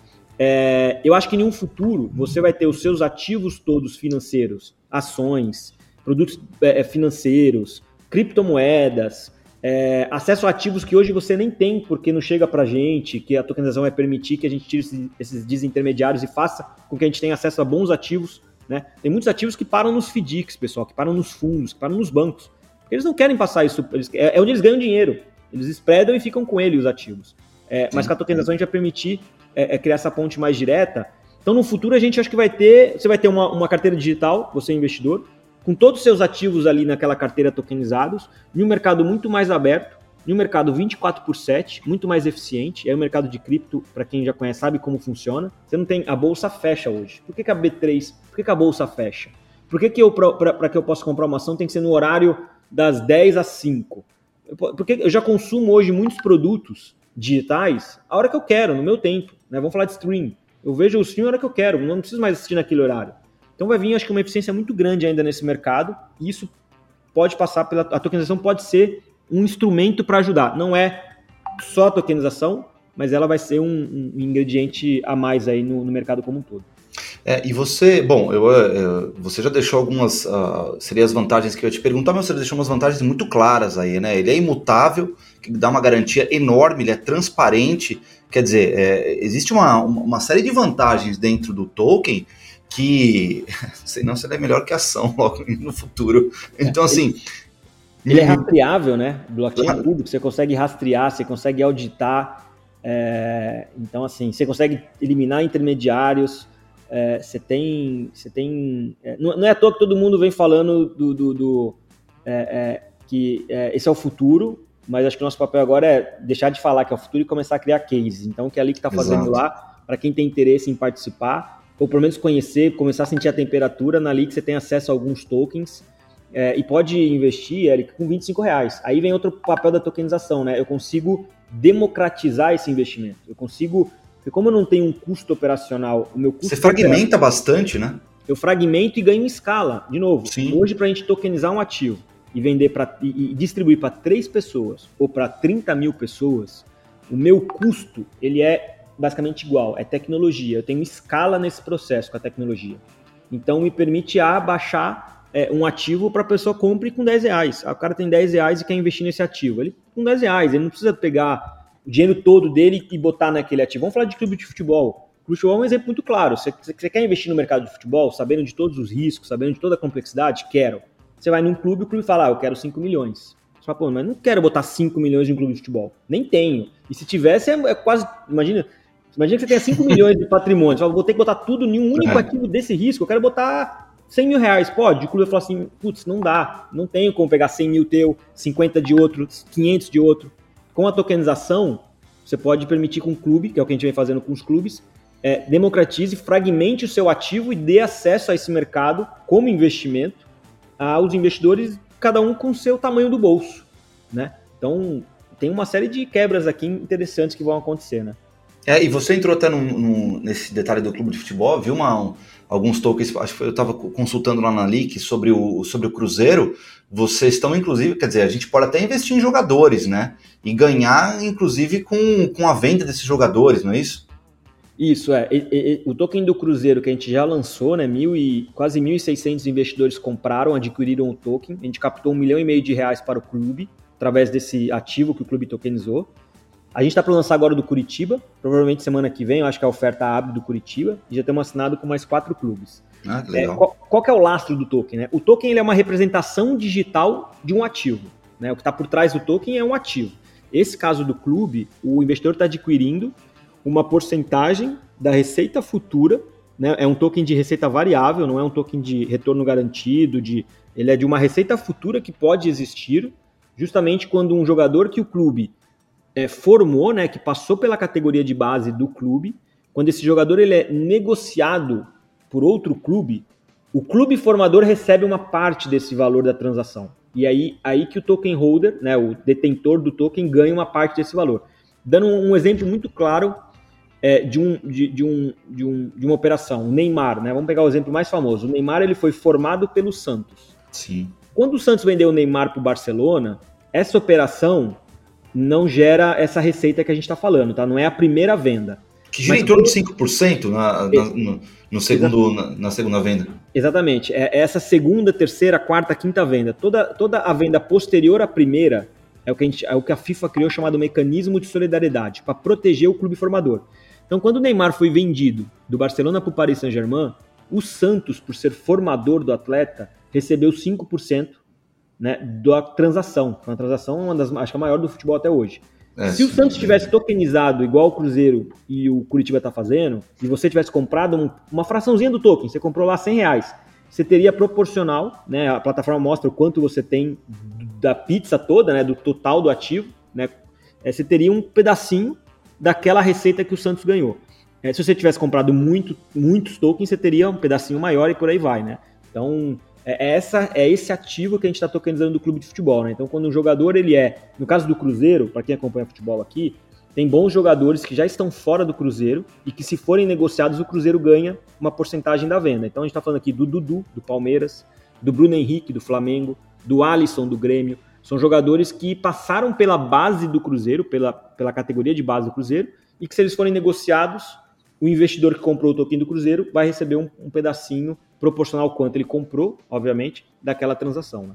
eu acho que em um futuro você vai ter os seus ativos todos financeiros, ações, produtos é, é, financeiros, criptomoedas, é, acesso a ativos que hoje você nem tem porque não chega para a gente, que a tokenização vai permitir que a gente tire esses desintermediários e faça com que a gente tenha acesso a bons ativos. Né? Tem muitos ativos que param nos FDICs, pessoal, que param nos fundos, que param nos bancos. Porque eles não querem passar isso, eles, é, é, onde eles ganham dinheiro. Eles espredam e ficam com ele os ativos. É, mas com a tokenização a gente vai permitir é, é, criar essa ponte mais direta. Então no futuro a gente acho que vai ter, você vai ter uma, uma carteira digital, você é investidor, com todos os seus ativos ali naquela carteira tokenizados, em um mercado muito mais aberto, em um mercado 24 por 7, muito mais eficiente. É o mercado de cripto, para quem já conhece, sabe como funciona. Você não tem. A bolsa fecha hoje. Por que, que a B3, por que, que a bolsa fecha? Por que, que eu, para que eu possa comprar uma ação, tem que ser no horário das 10 às 5? Porque eu já consumo hoje muitos produtos digitais a hora que eu quero, no meu tempo. Né? Vamos falar de stream. Eu vejo o stream a hora que eu quero, não preciso mais assistir naquele horário. Então vai vir, acho que, uma eficiência muito grande ainda nesse mercado, e isso pode passar pela. A tokenização pode ser um instrumento para ajudar. Não é só a tokenização, mas ela vai ser um, um ingrediente a mais aí no, no mercado como um todo. É, e você, bom, eu, eu, você já deixou algumas, uh, seria as vantagens que eu ia te perguntar, mas você deixou umas vantagens muito claras aí, né? Ele é imutável, que dá uma garantia enorme, ele é transparente, quer dizer, é, existe uma, uma série de vantagens dentro do token que, <laughs> senão você é melhor que ação <laughs> logo no futuro. Então, assim... Ele é rastreável, né? Blockchain é público, você consegue rastrear, você consegue auditar, é, então, assim, você consegue eliminar intermediários, é, você tem. Você tem é, não, não, é à toa que todo mundo vem falando do, do, do é, é que esse é o futuro, mas acho que o nosso papel agora é deixar de falar que é o futuro e começar a criar cases. Então, o que a Lick está fazendo Exato. lá, para quem tem interesse em participar, ou pelo menos conhecer, começar a sentir a temperatura, na Lick você tem acesso a alguns tokens. É, e pode investir, Eric, com 25 reais. Aí vem outro papel da tokenização, né? Eu consigo democratizar esse investimento. Eu consigo porque como eu não tenho um custo operacional, o meu custo. Você fragmenta bastante, né? Eu fragmento e ganho escala. De novo, Sim. hoje para a gente tokenizar um ativo e vender para e, e distribuir para três pessoas ou para 30 mil pessoas, o meu custo ele é basicamente igual. É tecnologia. Eu tenho escala nesse processo com a tecnologia. Então me permite abaixar é, um ativo para a pessoa compre com 10 reais. O cara tem 10 reais e quer investir nesse ativo. Ele com 10 reais, ele não precisa pegar o dinheiro todo dele e botar naquele ativo. Vamos falar de clube de futebol. O clube de futebol é um exemplo muito claro. Você, você quer investir no mercado de futebol, sabendo de todos os riscos, sabendo de toda a complexidade? Quero. Você vai num clube e o clube fala, ah, eu quero 5 milhões. Você fala, pô, mas não quero botar 5 milhões em um clube de futebol. Nem tenho. E se tivesse, é, é quase. Imagina, imagina que você tenha 5 <laughs> milhões de patrimônio. Você fala, vou ter que botar tudo em um único é. ativo desse risco. Eu quero botar 100 mil reais. Pode. O clube vai falar assim, putz, não dá. Não tenho como pegar 100 mil teu, 50 de outro, 500 de outro. Com a tokenização, você pode permitir com o clube, que é o que a gente vem fazendo com os clubes, é, democratize, fragmente o seu ativo e dê acesso a esse mercado como investimento aos investidores, cada um com o seu tamanho do bolso, né? Então, tem uma série de quebras aqui interessantes que vão acontecer, né? É, e você entrou até no, nesse detalhe do clube de futebol, viu uma, um, alguns tokens, acho que eu estava consultando lá na Leak sobre o, sobre o Cruzeiro, vocês estão, inclusive, quer dizer, a gente pode até investir em jogadores, né? E ganhar, inclusive, com, com a venda desses jogadores, não é isso? Isso, é. E, e, o token do Cruzeiro que a gente já lançou, né? Mil e, quase 1.600 investidores compraram, adquiriram o token. A gente captou um milhão e meio de reais para o clube, através desse ativo que o clube tokenizou. A gente está para lançar agora do Curitiba, provavelmente semana que vem, eu acho que a oferta abre do Curitiba, e já temos assinado com mais quatro clubes. Ah. É, qual, qual que é o lastro do token? Né? O token ele é uma representação digital de um ativo. Né? O que está por trás do token é um ativo. Esse caso do clube, o investidor está adquirindo uma porcentagem da receita futura, né? é um token de receita variável, não é um token de retorno garantido, de, ele é de uma receita futura que pode existir, justamente quando um jogador que o clube é, formou, né, que passou pela categoria de base do clube, quando esse jogador ele é negociado por outro clube, o clube formador recebe uma parte desse valor da transação. E aí, aí que o token holder, né, o detentor do token, ganha uma parte desse valor. Dando um, um exemplo muito claro é, de, um, de, de, um, de, um, de uma operação, o Neymar, né? Vamos pegar o exemplo mais famoso. O Neymar ele foi formado pelo Santos. Sim. Quando o Santos vendeu o Neymar para o Barcelona, essa operação não gera essa receita que a gente está falando, tá? Não é a primeira venda. Que gira em torno de 5% na, na, no, no segundo, na, na, segunda venda. Exatamente. É, é essa segunda, terceira, quarta, quinta venda. Toda, toda a venda posterior à primeira é o que a, gente, é o que a FIFA criou chamado mecanismo de solidariedade, para proteger o clube formador. Então, quando o Neymar foi vendido do Barcelona para o Paris Saint-Germain, o Santos, por ser formador do atleta, recebeu 5% né, da transação. Uma transação, uma das, acho que a maior do futebol até hoje. É, Se sim, o Santos tivesse tokenizado igual o Cruzeiro e o Curitiba está fazendo, e você tivesse comprado um, uma fraçãozinha do token, você comprou lá 100 reais, você teria proporcional, né, a plataforma mostra o quanto você tem da pizza toda, né, do total do ativo, né, é, você teria um pedacinho daquela receita que o Santos ganhou. É, se você tivesse comprado muito, muitos tokens, você teria um pedacinho maior e por aí vai, né? Então, é, é, essa, é esse ativo que a gente está tokenizando do clube de futebol, né? Então, quando um jogador ele é, no caso do Cruzeiro, para quem acompanha futebol aqui, tem bons jogadores que já estão fora do Cruzeiro e que se forem negociados o Cruzeiro ganha uma porcentagem da venda. Então a gente está falando aqui do Dudu, do Palmeiras, do Bruno Henrique, do Flamengo, do Alisson, do Grêmio. São jogadores que passaram pela base do Cruzeiro, pela, pela categoria de base do Cruzeiro, e que se eles forem negociados, o investidor que comprou o token do Cruzeiro vai receber um, um pedacinho proporcional ao quanto ele comprou, obviamente, daquela transação. Né?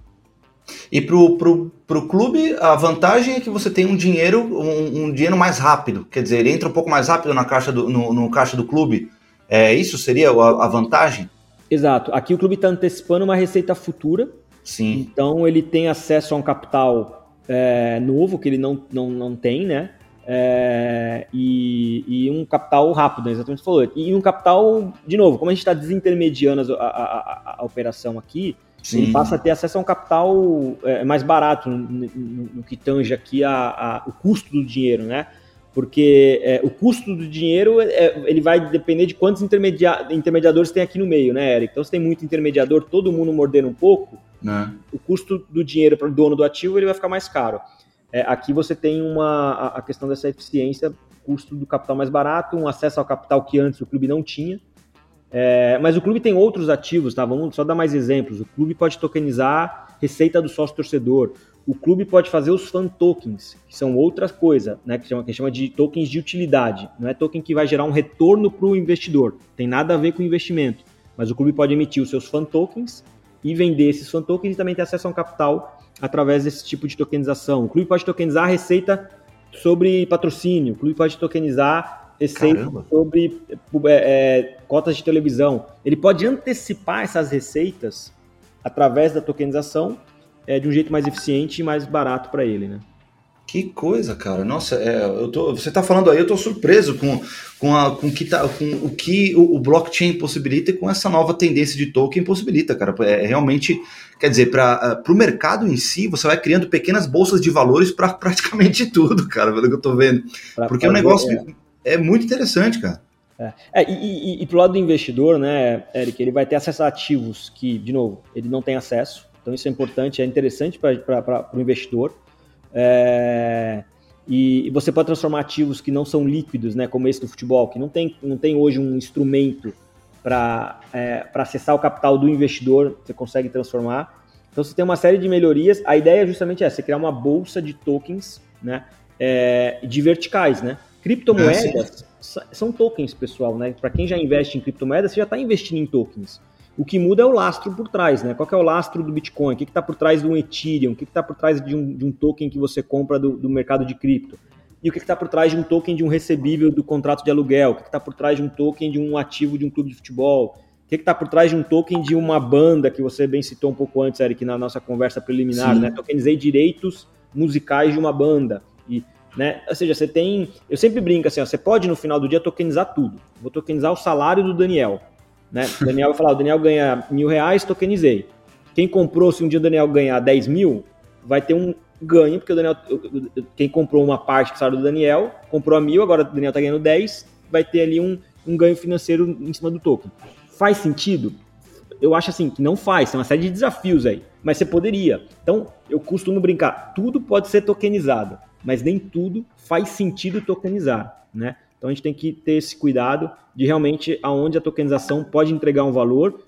E pro, pro, pro clube, a vantagem é que você tem um dinheiro, um, um, dinheiro mais rápido. Quer dizer, ele entra um pouco mais rápido na caixa do, no, no caixa do clube. É, isso seria a, a vantagem? Exato. Aqui o clube está antecipando uma receita futura. Sim. Então ele tem acesso a um capital é, novo que ele não, não, não tem, né? É, e, e, um capital rápido, né? exatamente o que você falou. E um capital, de novo, como a gente está desintermediando a, a, a, a operação aqui, Sim. ele passa a ter acesso a um capital é, mais barato no, no, no, que tange aqui a, o custo do dinheiro, né? Porque é, o custo do dinheiro é, ele vai depender de quantos intermedia intermediadores tem aqui no meio, né, Eric? Então, se tem muito intermediador, todo mundo mordendo um pouco, né? o custo do dinheiro para o dono do ativo ele vai ficar mais caro. É, aqui você tem uma, a, questão dessa eficiência, custo do capital mais barato, um acesso ao capital que antes o clube não tinha. É, mas o clube tem outros ativos, tá? Vamos só dar mais exemplos. O clube pode tokenizar receita do sócio torcedor. O clube pode fazer os fan tokens, que são outra coisa, né? Que chama, que chama de tokens de utilidade. Não é token que vai gerar um retorno para o investidor. Tem nada a ver com investimento. Mas o clube pode emitir os seus fan tokens e vender esses fan tokens e também ter acesso a um capital através desse tipo de tokenização. O clube pode tokenizar a receita sobre patrocínio. O clube pode tokenizar receita Caramba. sobre é, é, cotas de televisão. Ele pode antecipar essas receitas através da tokenização é, de um jeito mais eficiente e mais barato para ele, né? Que coisa, cara. Nossa, é, eu tô, você está falando aí, eu estou surpreso com, com, a, com, que tá, com o que o, o, blockchain possibilita e com essa nova tendência de token possibilita, cara. É, realmente, quer dizer, para o mercado em si, você vai criando pequenas bolsas de valores para <laughs> praticamente tudo, cara, pelo que eu estou vendo. Pra, Porque é um negócio. É é muito interessante, cara. É, é e, e, e pro lado do investidor, né, Eric, ele vai ter acesso a ativos que, de novo, ele não tem acesso. Então isso é importante, é interessante para o investidor. É, e, e, você pode transformar ativos que não são líquidos, né, como esse do futebol, que não tem, não tem hoje um instrumento para é, acessar o capital do investidor, você consegue transformar. Então você tem uma série de melhorias. A ideia é justamente essa, você criar uma bolsa de tokens né, é, de verticais, né? Criptomoedas é, são tokens, pessoal, né? Para quem já investe em criptomoedas, você já está investindo em tokens. O que muda é o lastro por trás, né? Qual é o lastro do Bitcoin? O que está por trás do Ethereum? O que está por trás de um, de um, token que você compra do, do mercado de cripto? E o que está por trás de um token de um recebível do contrato de aluguel? O que está por trás de um token de um ativo de um clube de futebol? O que está por trás de um token de uma banda que você bem citou um pouco antes, Eric, na nossa conversa preliminar, Sim. né? Tokenizei direitos musicais de uma banda. E né? Ou seja, você tem. Eu sempre brinco assim, ó, você pode no final do dia tokenizar tudo. Vou tokenizar o salário do Daniel. Né? O Daniel vai falar: o Daniel ganha mil reais, tokenizei. Quem comprou, se um dia o Daniel ganhar 10 mil, vai ter um ganho, porque o Daniel, quem comprou uma parte do salário do Daniel, comprou a mil, agora o Daniel está ganhando 10, vai ter ali um, um ganho financeiro em cima do token. Faz sentido? Eu acho assim que não faz, tem uma série de desafios aí, mas você poderia. Então, eu costumo brincar, tudo pode ser tokenizado mas nem tudo faz sentido tokenizar, né? Então a gente tem que ter esse cuidado de realmente aonde a tokenização pode entregar um valor.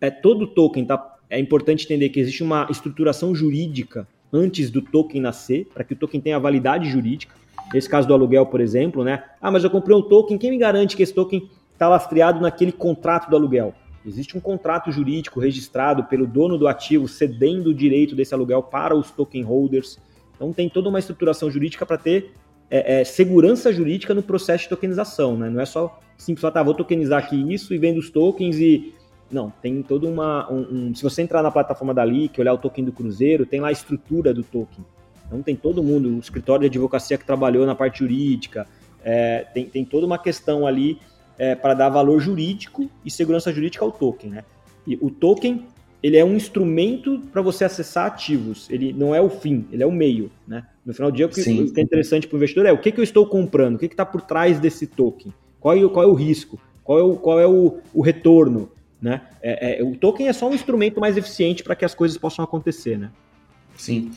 É todo token, tá? É importante entender que existe uma estruturação jurídica antes do token nascer, para que o token tenha validade jurídica. Nesse caso do aluguel, por exemplo, né? Ah, mas eu comprei um token, quem me garante que esse token está lastreado naquele contrato do aluguel? Existe um contrato jurídico registrado pelo dono do ativo cedendo o direito desse aluguel para os token holders. Então tem toda uma estruturação jurídica para ter é, é, segurança jurídica no processo de tokenização, né? Não é só simples, ah, tá, vou tokenizar aqui isso e vendo os tokens e... Não, tem todo uma... Um, um... se você entrar na plataforma da LIC, olhar o token do Cruzeiro, tem lá a estrutura do token. Então tem todo mundo, o escritório de advocacia que trabalhou na parte jurídica, é, tem, tem toda uma questão ali é, para dar valor jurídico e segurança jurídica ao token, né? E o token ele é um instrumento para você acessar ativos. Ele não é o fim, ele é o meio, né? No final do dia, o que, o que é interessante para o investidor é o que, que eu estou comprando, o que está por trás desse token, qual é, qual é o risco, qual é o, qual é o, o retorno, né? É, é, o token é só um instrumento mais eficiente para que as coisas possam acontecer, né? Sim.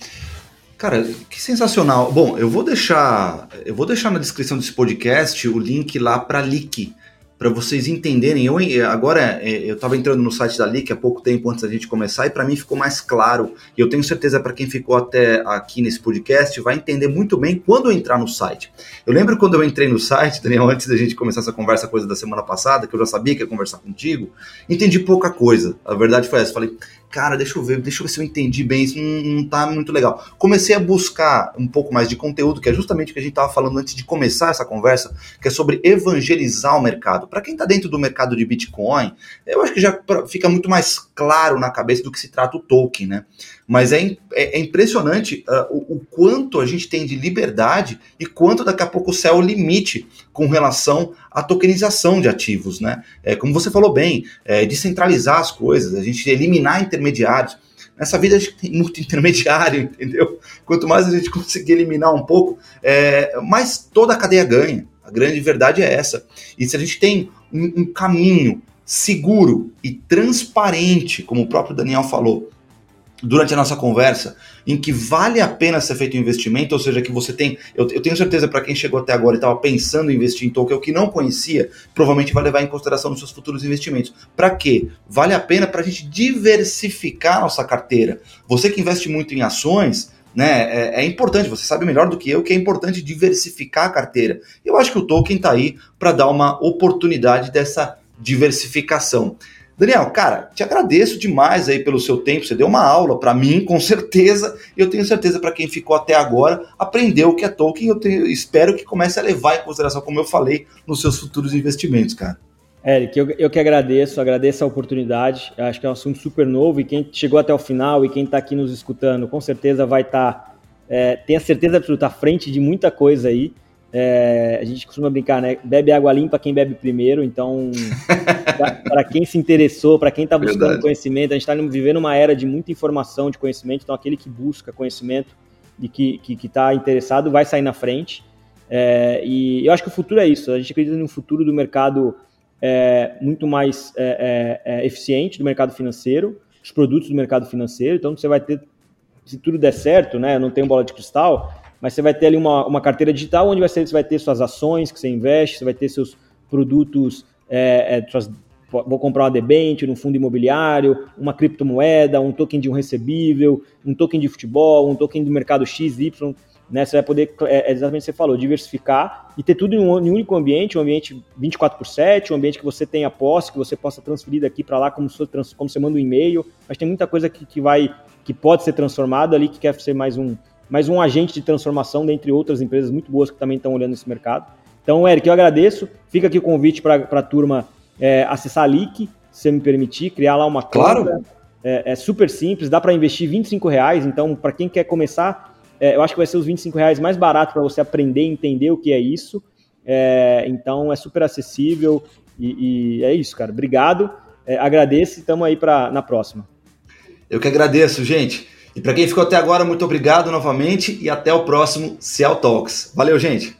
Cara, que sensacional. Bom, eu vou deixar, eu vou deixar na descrição desse podcast o link lá para Leak, para vocês entenderem. Eu agora é, eu estava entrando no site da Leak há pouco tempo antes da gente começar e para mim ficou mais claro. E eu tenho certeza para quem ficou até aqui nesse podcast vai entender muito bem quando entrar no site. Eu lembro quando eu entrei no site, <laughs> Daniel, antes da gente começar essa conversa, coisa da semana passada, que eu já sabia que ia conversar contigo, entendi pouca coisa. A verdade foi essa. Falei, cara, deixa eu ver, deixa eu ver se eu entendi bem, isso não, não tá muito legal. Comecei a buscar um pouco mais de conteúdo, que é justamente o que a gente estava falando antes de começar essa conversa, que é sobre evangelizar o mercado. Para quem está dentro do mercado de Bitcoin, eu acho que já fica muito mais claro na cabeça do que se trata o token, né? Mas é, é, é impressionante uh, o, o, quanto a gente tem de liberdade e quanto daqui a pouco o céu é o limite com relação à tokenização de ativos, né? É, como você falou bem, é, descentralizar as coisas, a gente eliminar intermediários. Nessa vida a gente tem muito <laughs> intermediário, entendeu? Quanto mais a gente conseguir eliminar um pouco, é, mais toda a cadeia ganha. A grande verdade é essa. E se a gente tem um, um caminho seguro e transparente, como o próprio Daniel falou, durante a nossa conversa, em que vale a pena ser feito um investimento, ou seja, que você tem. Eu, eu tenho certeza para quem chegou até agora e estava pensando em investir em token, ou que não conhecia, provavelmente vai levar em consideração nos seus futuros investimentos. Para quê? Vale a pena para a gente diversificar a nossa carteira. Você que investe muito em ações. Né, é, é importante, você sabe melhor do que eu que é importante diversificar a carteira. Eu acho que o token está aí para dar uma oportunidade dessa diversificação. Daniel, cara, te agradeço demais aí pelo seu tempo. Você deu uma aula para mim, com certeza. E eu tenho certeza para quem ficou até agora, aprendeu o que é Tolkien. Eu tenho, espero que comece a levar em consideração, como eu falei, nos seus futuros investimentos, cara. Eric, eu, eu que agradeço, agradeço a oportunidade. Eu acho que é um assunto super novo e quem chegou até o final e quem está aqui nos escutando, com certeza vai estar, tá, é, certeza absoluta, à frente de muita coisa aí. É, a gente costuma brincar, né? Bebe água limpa quem bebe primeiro. Então, <laughs> para quem se interessou, para quem está buscando Verdade. conhecimento, a gente está vivendo uma era de muita informação, de conhecimento. Então, aquele que busca conhecimento e que está tá interessado vai sair na frente. É, e eu acho que o futuro é isso. A gente acredita no futuro do mercado é, muito mais é, é, é, eficiente do mercado financeiro, os produtos do mercado financeiro. Então, você vai ter, se tudo der certo, né? Eu não tenho bola de cristal mas você vai ter ali uma, uma carteira digital onde você vai ter suas ações que você investe, você vai ter seus produtos, é, é, suas, vou comprar uma debênture, um fundo imobiliário, uma criptomoeda, um token de um recebível, um token de futebol, um token do mercado X, Y, né? Você vai poder, é, é exatamente o que você falou, diversificar e ter tudo em um, em um único ambiente, um ambiente 24 por 7, um ambiente que você tenha posse, que você possa transferir daqui para lá como, como você manda um e-mail, mas tem muita coisa que, que vai, que pode ser transformada ali, que quer ser mais um, mas um agente de transformação dentre outras empresas muito boas que também estão olhando esse mercado. Então, Eric, eu agradeço. Fica aqui o convite para a turma é, acessar a Leak, se você me permitir, criar lá uma claro. conta. É, é super simples, dá para investir 25 reais. Então, para quem quer começar, é, eu acho que vai ser os 25 reais mais barato para você aprender e entender o que é isso. É, então, é super acessível e, e, é isso, cara. Obrigado, é, agradeço e estamos aí pra, na próxima. Eu que agradeço, gente. E para quem ficou até agora, muito obrigado novamente e até o próximo Ciel Talks. Valeu, gente!